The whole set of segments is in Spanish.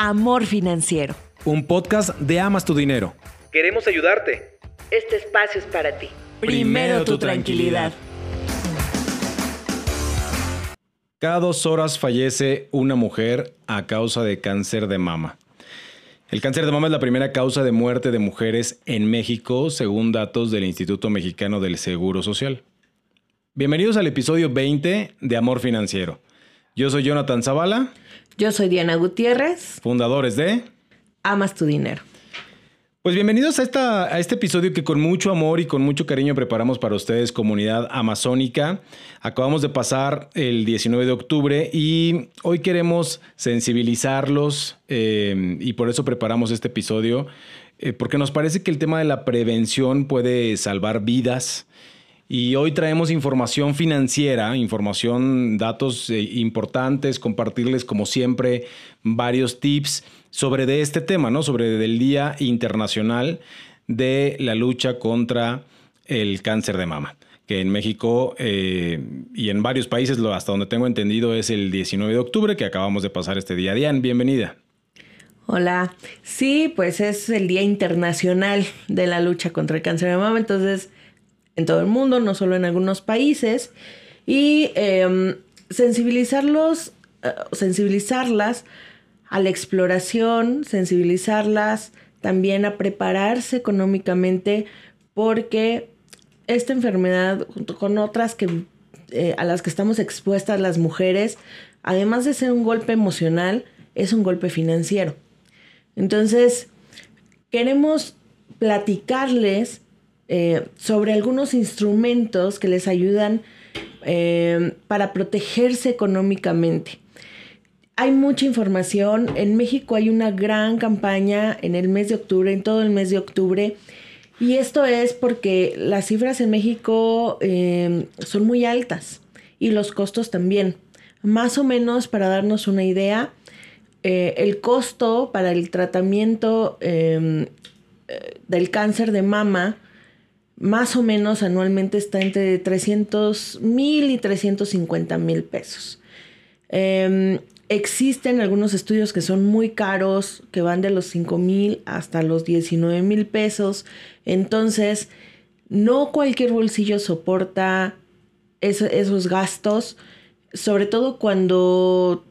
Amor Financiero. Un podcast de Amas tu Dinero. Queremos ayudarte. Este espacio es para ti. Primero, tu tranquilidad. Cada dos horas fallece una mujer a causa de cáncer de mama. El cáncer de mama es la primera causa de muerte de mujeres en México, según datos del Instituto Mexicano del Seguro Social. Bienvenidos al episodio 20 de Amor Financiero. Yo soy Jonathan Zavala. Yo soy Diana Gutiérrez. Fundadores de Amas tu dinero. Pues bienvenidos a, esta, a este episodio que con mucho amor y con mucho cariño preparamos para ustedes, comunidad amazónica. Acabamos de pasar el 19 de octubre y hoy queremos sensibilizarlos eh, y por eso preparamos este episodio, eh, porque nos parece que el tema de la prevención puede salvar vidas. Y hoy traemos información financiera, información, datos eh, importantes, compartirles como siempre varios tips sobre de este tema, ¿no? Sobre el Día Internacional de la lucha contra el cáncer de mama, que en México eh, y en varios países, hasta donde tengo entendido, es el 19 de octubre, que acabamos de pasar este día. Diane, bienvenida. Hola, sí, pues es el Día Internacional de la lucha contra el cáncer de mama, entonces en todo el mundo, no solo en algunos países, y em, sensibilizarlos, eh, sensibilizarlas a la exploración, sensibilizarlas también a prepararse económicamente, porque esta enfermedad, junto con otras que, eh, a las que estamos expuestas las mujeres, además de ser un golpe emocional, es un golpe financiero. Entonces, queremos platicarles eh, sobre algunos instrumentos que les ayudan eh, para protegerse económicamente. Hay mucha información. En México hay una gran campaña en el mes de octubre, en todo el mes de octubre. Y esto es porque las cifras en México eh, son muy altas y los costos también. Más o menos, para darnos una idea, el costo para el tratamiento del cáncer de mama más o menos anualmente está entre 300 mil y 350 mil pesos. Em, existen algunos estudios que son muy caros, que van de los 5 mil hasta los 19 mil pesos. Entonces, no cualquier bolsillo soporta esos gastos, sobre todo cuando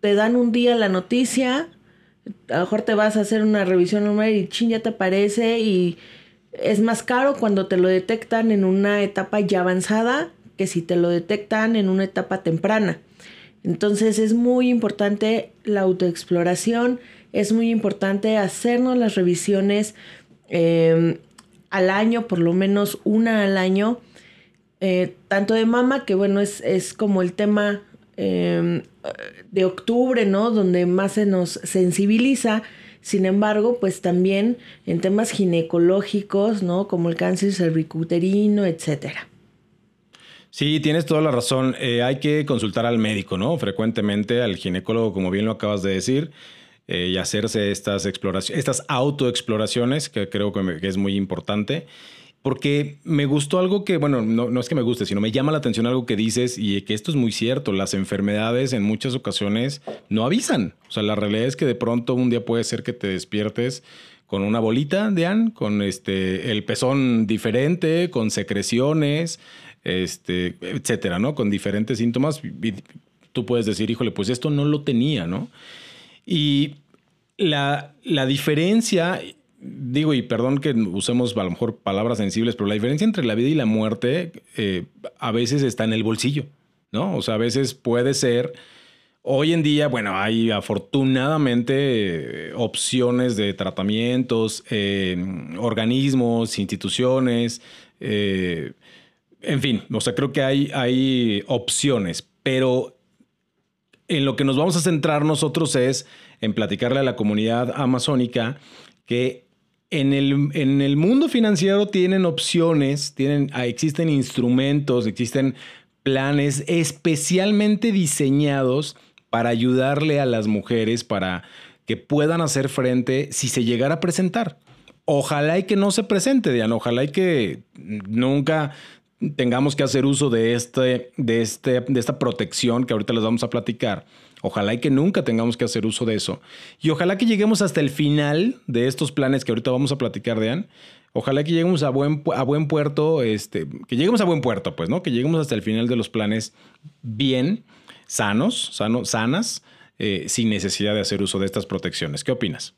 te dan un día la noticia, a lo mejor te vas a hacer una revisión normal y ching, ya te aparece y es más caro cuando te lo detectan en una etapa ya avanzada que si te lo detectan en una etapa temprana. Entonces es muy importante la autoexploración, es muy importante hacernos las revisiones em, al año, por lo menos una al año, eh, tanto de mama, que bueno, es, es como el tema em, de octubre, ¿no? Donde más se nos sensibiliza sin embargo, pues también en temas ginecológicos, ¿no? Como el cáncer cervicuterino, etcétera. Sí, tienes toda la razón. Eh, hay que consultar al médico, ¿no? Frecuentemente al ginecólogo, como bien lo acabas de decir, eh, y hacerse estas exploraciones, estas autoexploraciones, que creo que es muy importante porque me gustó algo que, bueno, no, es que me guste, sino me llama la atención algo que dices y que esto es muy cierto. Las enfermedades en muchas ocasiones no avisan. O sea, la realidad es que de pronto un día puede ser que te despiertes con una bolita, Diane, con este, el pezón diferente, con secreciones, este, etcétera, ¿no? Con diferentes síntomas. Y tú puedes decir, híjole, pues esto no lo tenía, ¿no? Y la, la diferencia digo, y perdón que usemos a lo mejor palabras sensibles, pero la diferencia entre la vida y la muerte eh, a veces está en el bolsillo, ¿no? O sea, a veces puede ser... Hoy en día, bueno, hay afortunadamente eh, opciones de tratamientos, eh, organismos, instituciones, en fin, o sea, creo que hay, hay opciones, pero en lo que nos vamos a centrar nosotros es en platicarle a la comunidad amazónica que en el, en el mundo financiero tienen opciones, tienen, ah, existen instrumentos, existen planes especialmente diseñados para ayudarle a las mujeres para que puedan hacer frente si se llegara a presentar. Ojalá y que no se presente, Diana, ojalá y que nunca tengamos que hacer uso de, este, de, este, de esta protección que ahorita les vamos a platicar. Ojalá y que nunca tengamos que hacer uso de eso. Y ojalá que lleguemos hasta el final de estos planes que ahorita vamos a platicar, Dean. Ojalá que lleguemos a buen, a buen puerto, este, que lleguemos a buen puerto, pues, ¿no? Que lleguemos hasta el final de los planes bien, sanos, sano, sanas, eh, sin necesidad de hacer uso de estas protecciones. ¿Qué opinas?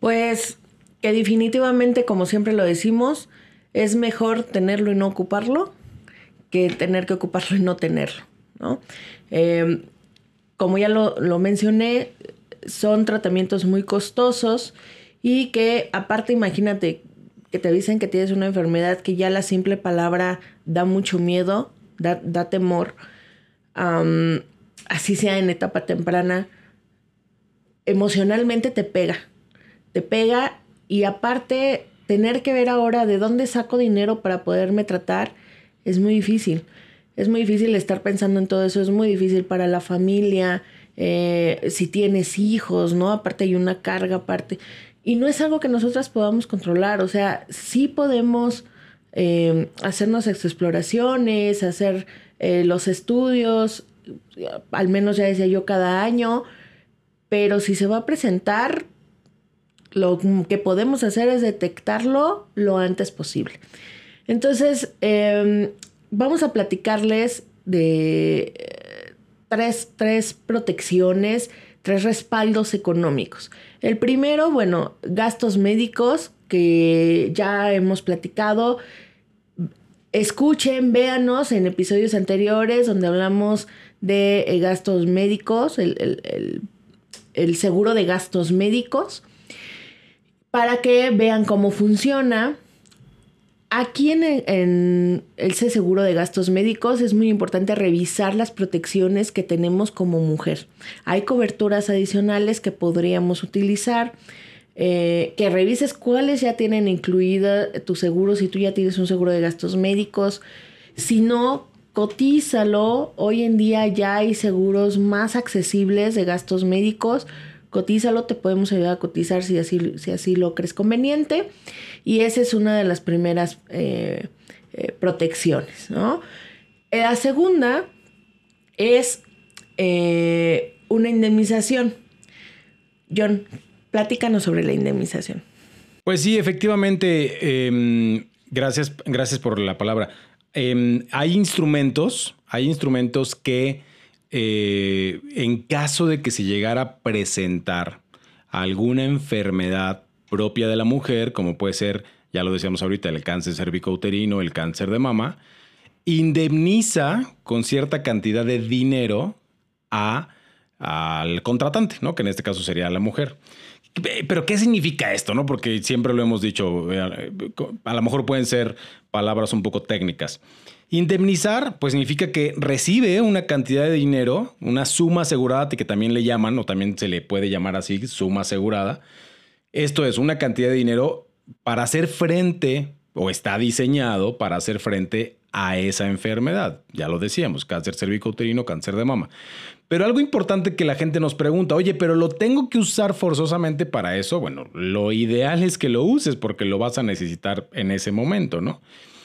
Pues que definitivamente, como siempre lo decimos, es mejor tenerlo y no ocuparlo que tener que ocuparlo y no tenerlo, ¿no? Em, como ya lo, lo, mencioné, son tratamientos muy costosos y que aparte imagínate que te dicen que tienes una enfermedad que ya la simple palabra da mucho miedo, da, da temor, así sea en etapa temprana, emocionalmente te pega, te pega y aparte tener que ver ahora de dónde saco dinero para poderme tratar es muy difícil. Es muy difícil estar pensando en todo eso, es muy difícil para la familia, eh, si tienes hijos, ¿no? Aparte hay una carga aparte. Y no es algo que nosotras podamos controlar, o sea, sí podemos eh, hacernos exploraciones, hacer eh, los estudios, al menos ya decía yo cada año, pero si se va a presentar, lo que podemos hacer es detectarlo lo antes posible. Entonces, em, vamos a platicarles de eh, tres, tres protecciones, tres respaldos económicos. El primero, bueno, gastos médicos, que ya hemos platicado. Escuchen, véanos en episodios anteriores donde hablamos de eh, gastos médicos, el, seguro de gastos médicos, para que vean cómo funciona. Aquí en el, en el seguro de gastos médicos es muy importante revisar las protecciones que tenemos como mujer. Hay coberturas adicionales que podríamos utilizar. Eh, que revises cuáles ya tienen incluida tu seguro, si tú ya tienes un seguro de gastos médicos. Si no, cotízalo. Hoy en día ya hay seguros más accesibles de gastos médicos. Cotízalo, te podemos ayudar a cotizar si así, si así lo crees conveniente. Y esa es una de las primeras eh, eh, protecciones, ¿no? La segunda es eh, una indemnización. John, platícanos sobre la indemnización. Pues sí, efectivamente, em, gracias, gracias por la palabra. Em, hay instrumentos, hay instrumentos que eh, en caso de que se llegara a presentar alguna enfermedad propia de la mujer, como puede ser, ya lo decíamos ahorita, el cáncer cervicouterino, el cáncer de mama, indemniza con cierta cantidad de dinero a, al contratante, ¿no? que en este caso sería la mujer. Pero ¿qué significa esto? ¿no? Porque siempre lo hemos dicho, eh, a lo mejor pueden ser palabras un poco técnicas. Indemnizar, pues significa que recibe una cantidad de dinero, una suma asegurada, que también le llaman, o también se le puede llamar así, suma asegurada. Esto es una cantidad de dinero para hacer frente, o está diseñado para hacer frente a esa enfermedad. Ya lo decíamos, cáncer cervicouterino, cáncer de mama. Pero algo importante que la gente nos pregunta, oye, pero lo tengo que usar forzosamente para eso. Bueno, lo ideal es que lo uses porque lo vas a necesitar en ese momento, ¿no?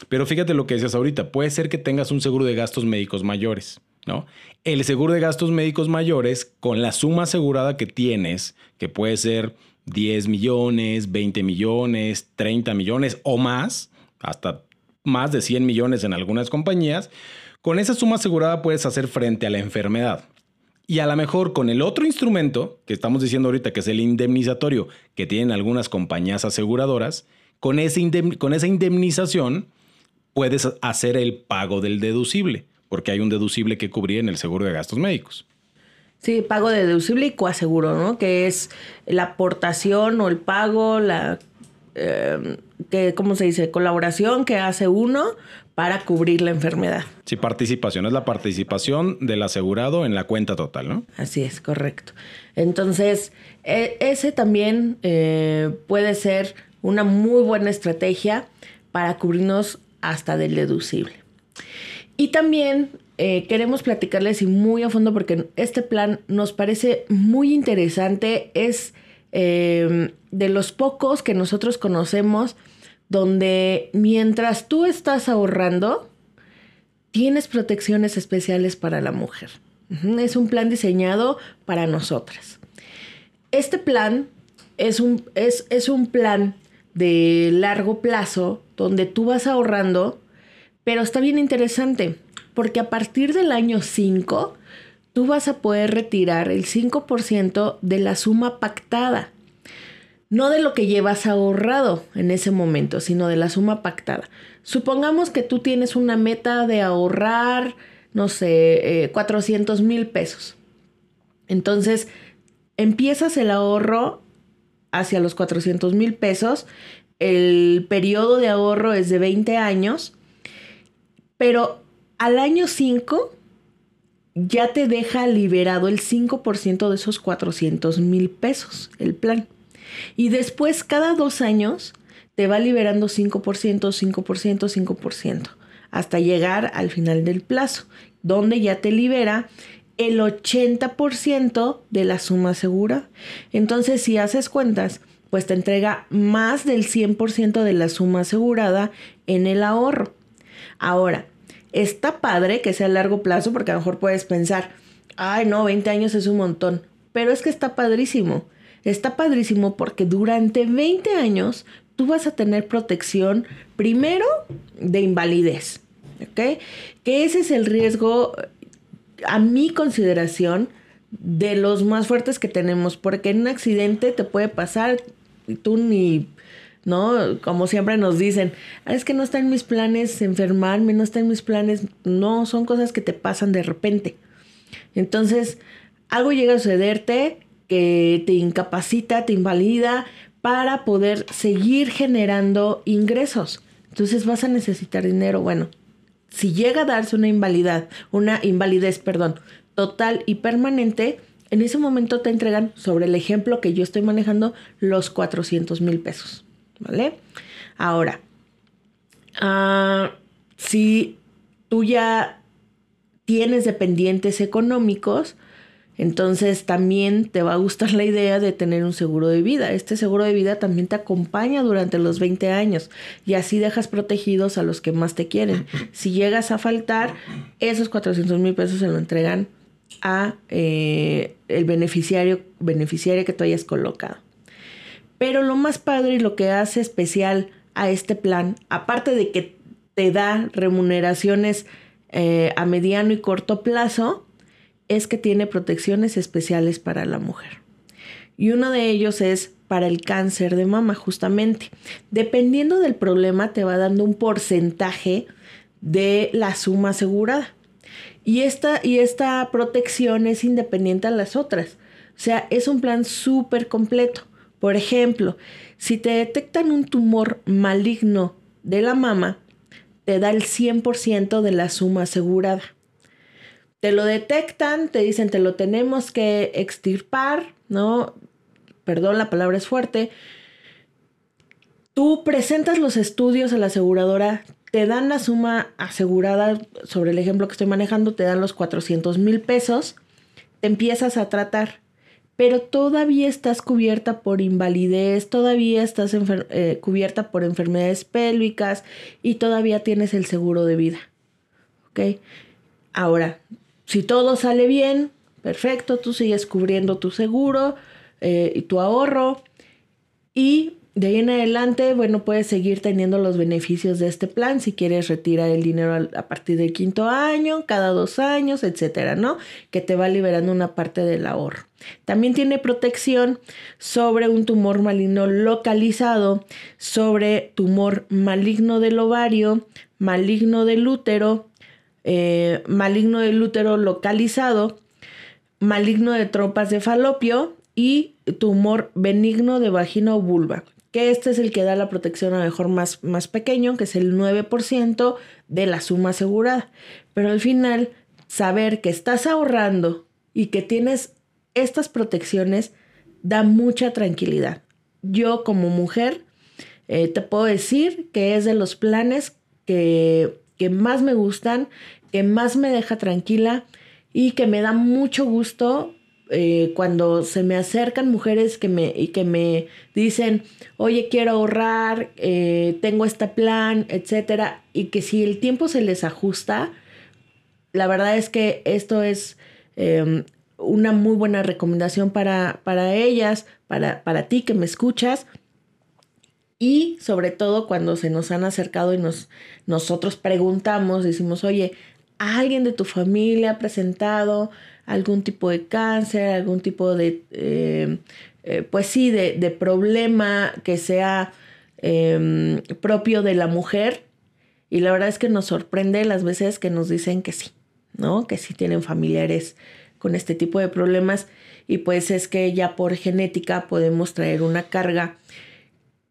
Pero fíjate lo que decías ahorita, puede ser que tengas un seguro de gastos médicos mayores, ¿no? El seguro de gastos médicos mayores, con la suma asegurada que tienes, que puede ser 10 millones, 20 millones, 30 millones o más, hasta más de 100 millones en algunas compañías, con esa suma asegurada puedes hacer frente a la enfermedad. Y a lo mejor con el otro instrumento que estamos diciendo ahorita, que es el indemnizatorio que tienen algunas compañías aseguradoras, con, ese con esa indemnización puedes hacer el pago del deducible, porque hay un deducible que cubrir en el seguro de gastos médicos. Sí, pago de deducible y coaseguro, ¿no? Que es la aportación o el pago, la, eh, que, ¿cómo se dice? Colaboración que hace uno para cubrir la enfermedad. Sí, participación. Es la participación del asegurado en la cuenta total, ¿no? Así es, correcto. Entonces, e, ese también eh, puede ser una muy buena estrategia para cubrirnos hasta del deducible. Y también eh, queremos platicarles y muy a fondo porque este plan nos parece muy interesante. Es eh, de los pocos que nosotros conocemos donde mientras tú estás ahorrando, tienes protecciones especiales para la mujer. Es un plan diseñado para nosotras. Este plan es un, es, es un plan de largo plazo donde tú vas ahorrando, pero está bien interesante porque a partir del año 5 tú vas a poder retirar el 5% de la suma pactada. No de lo que llevas ahorrado en ese momento, sino de la suma pactada. Supongamos que tú tienes una meta de ahorrar, no sé, 400 eh, mil pesos. Entonces, empiezas el ahorro hacia los 400 mil pesos. El periodo de ahorro es de 20 años, pero al año 5 ya te deja liberado el 5% de esos 400 mil pesos, el plan. Y después, cada dos años, te va liberando 5%, 5%, 5%, hasta llegar al final del plazo, donde ya te libera el 80% de la suma segura. Entonces, si haces cuentas, pues te entrega más del 100% de la suma asegurada en el ahorro. Ahora, está padre que sea a largo plazo porque a lo mejor puedes pensar, ay no, 20 años es un montón, pero es que está padrísimo. Está padrísimo porque durante 20 años tú vas a tener protección primero de invalidez, ¿ok? Que ese es el riesgo, a mi consideración, de los más fuertes que tenemos, porque en un accidente te puede pasar tú ni, ¿no? Como siempre nos dicen, ah, es que no está en mis planes enfermarme, no está en mis planes, no, son cosas que te pasan de repente. Entonces, algo llega a sucederte que te incapacita, te invalida, para poder seguir generando ingresos. Entonces vas a necesitar dinero. Bueno, si llega a darse una invalidad, una invalidez, perdón, total y permanente, en ese momento te entregan, sobre el ejemplo que yo estoy manejando, los 400 mil pesos. ¿Vale? Ahora, ah, si tú ya tienes dependientes económicos, entonces también te va a gustar la idea de tener un seguro de vida. Este seguro de vida también te acompaña durante los 20 años y así dejas protegidos a los que más te quieren. Si llegas a faltar, esos 400 mil pesos se lo entregan a eh, el beneficiario, beneficiario que tú hayas colocado. Pero lo más padre y lo que hace especial a este plan, aparte de que te da remuneraciones eh, a mediano y corto plazo, es que tiene protecciones especiales para la mujer. Y uno de ellos es para el cáncer de mama, justamente. Dependiendo del problema, te va dando un porcentaje de la suma asegurada. Y esta, y esta protección es independiente a las otras. O sea, es un plan súper completo. Por ejemplo, si te detectan un tumor maligno de la mama, te da el 100% de la suma asegurada. Te lo detectan, te dicen te lo tenemos que extirpar, ¿no? Perdón, la palabra es fuerte. Tú presentas los estudios a la aseguradora, te dan la suma asegurada, sobre el ejemplo que estoy manejando, te dan los 400 mil pesos, te empiezas a tratar, pero todavía estás cubierta por invalidez, todavía estás eh, cubierta por enfermedades pélvicas y todavía tienes el seguro de vida. ¿Ok? Ahora, si todo sale bien, perfecto, tú sigues cubriendo tu seguro eh, y tu ahorro y de ahí en adelante, bueno, puedes seguir teniendo los beneficios de este plan si quieres retirar el dinero a partir del quinto año, cada dos años, etcétera, ¿no? Que te va liberando una parte del ahorro. También tiene protección sobre un tumor maligno localizado, sobre tumor maligno del ovario, maligno del útero, eh, maligno del útero localizado, maligno de trompas de falopio y tumor benigno de vagina o vulva, que este es el que da la protección a lo mejor más, más pequeño, que es el 9% de la suma asegurada. Pero al final, saber que estás ahorrando y que tienes estas protecciones da mucha tranquilidad. Yo como mujer eh, te puedo decir que es de los planes que que más me gustan, que más me deja tranquila y que me da mucho gusto eh, cuando se me acercan mujeres que me, y que me dicen, oye, quiero ahorrar, eh, tengo este plan, etcétera, y que si el tiempo se les ajusta, la verdad es que esto es em, una muy buena recomendación para, para ellas, para, para ti que me escuchas. Y sobre todo cuando se nos han acercado y nos, nosotros preguntamos, decimos, oye, ¿alguien de tu familia ha presentado algún tipo de cáncer, algún tipo de, eh, eh, pues sí, de, de, problema que sea eh, propio de la mujer? Y la verdad es que nos sorprende las veces que nos dicen que sí, ¿no? Que sí tienen familiares con este tipo de problemas y pues es que ya por genética podemos traer una carga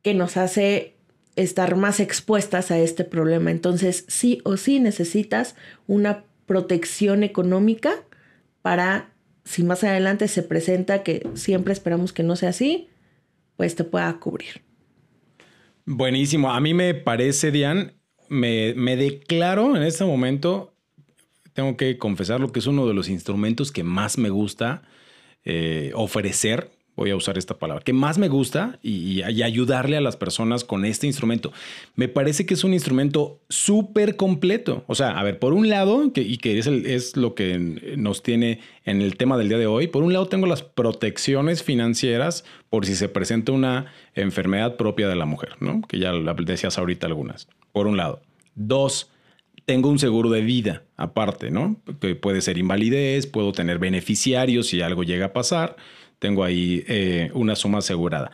que nos hace estar más expuestas a este problema. Entonces, sí o sí necesitas una protección económica para, si más adelante se presenta, que siempre esperamos que no sea así, pues te pueda cubrir. Buenísimo. A mí me parece, Diane, me, me declaro en este momento, tengo que confesar lo que es uno de los instrumentos que más me gusta eh, ofrecer voy a usar esta palabra, que más me gusta y, ayudarle a las personas con este instrumento. Me parece que es un instrumento súper completo. O sea, a ver, por un lado, y que es, es lo que nos tiene en el tema del día de hoy, por un lado tengo las protecciones financieras por si se presenta una enfermedad propia de la mujer, ¿no? Que ya decías ahorita algunas. Por un lado. Dos, tengo un seguro de vida aparte, ¿no? Que puede ser invalidez, puedo tener beneficiarios si algo llega a pasar tengo ahí eh, una suma asegurada.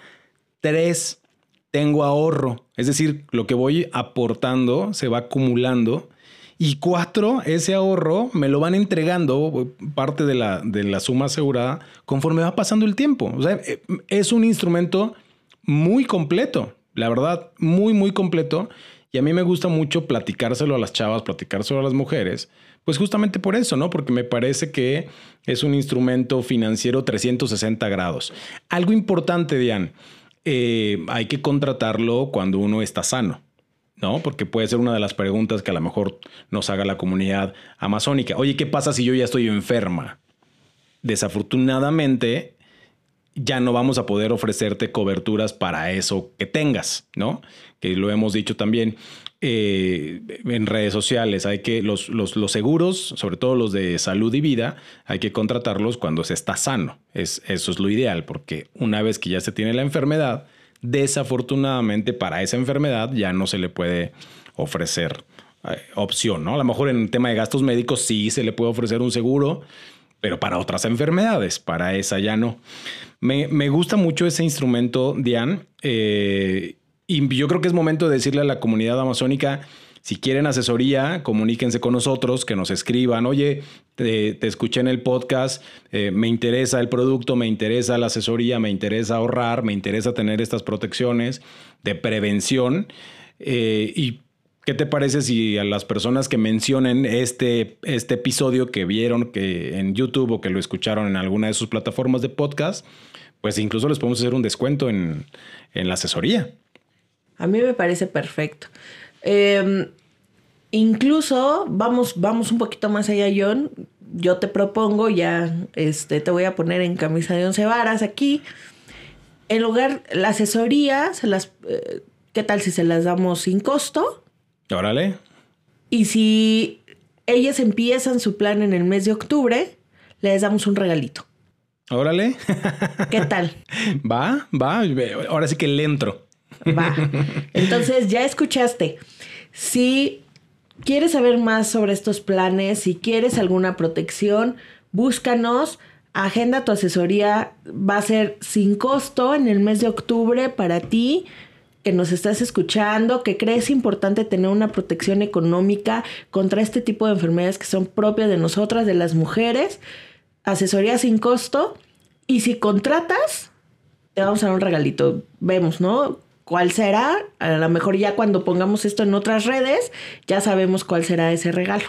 Tres, tengo ahorro, es decir, lo que voy aportando se va acumulando. Y cuatro, ese ahorro me lo van entregando parte de la, de la suma asegurada conforme va pasando el tiempo. O sea, eh, es un instrumento muy completo, la verdad, muy, muy completo. Y a mí me gusta mucho platicárselo a las chavas, platicárselo a las mujeres, pues justamente por eso, ¿no? Porque me parece que es un instrumento financiero 360 grados. Algo importante, Diane, eh, hay que contratarlo cuando uno está sano. ¿no? Porque puede ser una de las preguntas que a lo mejor nos haga la comunidad amazónica. Oye, ¿qué pasa si yo ya estoy enferma? Desafortunadamente, ya no vamos a poder ofrecerte coberturas para eso que tengas, ¿no? Que lo hemos dicho también. Eh, en redes sociales. Hay que los, los, seguros, sobre todo los de salud y vida, hay que contratarlos cuando se está sano. Es, eso es lo ideal, porque una vez que ya se tiene la enfermedad, desafortunadamente para esa enfermedad ya no se le puede ofrecer eh, opción, ¿no? A lo mejor en el tema de gastos médicos sí se le puede ofrecer un seguro, pero para otras enfermedades, para esa ya no. Me, me gusta mucho ese instrumento, Diane. Eh, y yo creo que es momento de decirle a la comunidad amazónica, si quieren asesoría, comuníquense con nosotros, que nos escriban, oye, te, escuché en el podcast, eh, me interesa el producto, me interesa la asesoría, me interesa ahorrar, me interesa tener estas protecciones de prevención. Eh, y ¿Qué te parece si a las personas que mencionen este, este episodio que vieron que en YouTube o que lo escucharon en alguna de sus plataformas de podcast, pues incluso les podemos hacer un descuento en, en la asesoría? A mí me parece perfecto. Em, incluso vamos, vamos un poquito más allá, John. Yo te propongo, ya este, te voy a poner en camisa de once varas aquí. En lugar, la asesoría, se las, eh, ¿qué tal si se las damos sin costo? Órale. Y si ellas empiezan su plan en el mes de octubre, les damos un regalito. Órale. ¿Qué tal? Va, va. Ahora sí que le entro. Va. Entonces, ya escuchaste. Si quieres saber más sobre estos planes, si quieres alguna protección, búscanos. Agenda tu asesoría. Va a ser sin costo en el mes de octubre para ti que nos estás escuchando, que crees importante tener una protección económica contra este tipo de enfermedades que son propias de nosotras, de las mujeres. Asesoría sin costo. Y si contratas, te vamos a dar un regalito. Vemos, ¿no? cuál será. A lo mejor ya cuando pongamos esto en otras redes, ya sabemos cuál será ese regalo.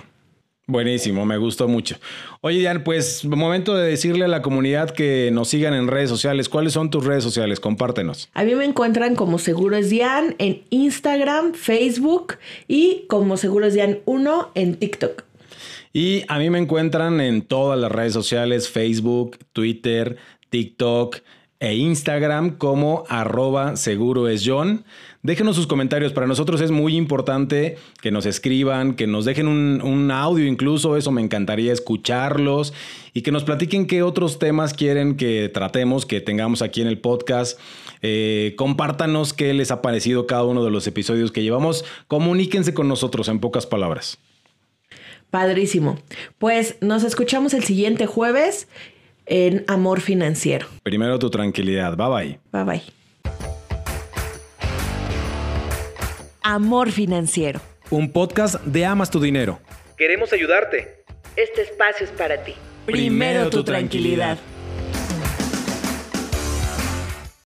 Buenísimo, me gustó mucho. Oye, Diane, pues momento de decirle a la comunidad que nos sigan en redes sociales. ¿Cuáles son tus redes sociales? Compártenos. A mí me encuentran como Seguros Dian en Instagram, Facebook y como Seguros Dian 1 en TikTok. Y a mí me encuentran en todas las redes sociales, Facebook, Twitter, TikTok e Instagram como arroba seguro es John. Déjenos sus comentarios. Para nosotros es muy importante que nos escriban, que nos dejen un, audio incluso. Eso me encantaría escucharlos y que nos platiquen qué otros temas quieren que tratemos, que tengamos aquí en el podcast. Eh, compártanos qué les ha parecido cada uno de los episodios que llevamos. Comuníquense con nosotros en pocas palabras. Padrísimo. Pues nos escuchamos el siguiente jueves en Amor Financiero. Primero tu tranquilidad. Bye bye. Bye bye. Amor Financiero. Un podcast de Amas tu Dinero. Queremos ayudarte. Este espacio es para ti. Primero, tu tranquilidad.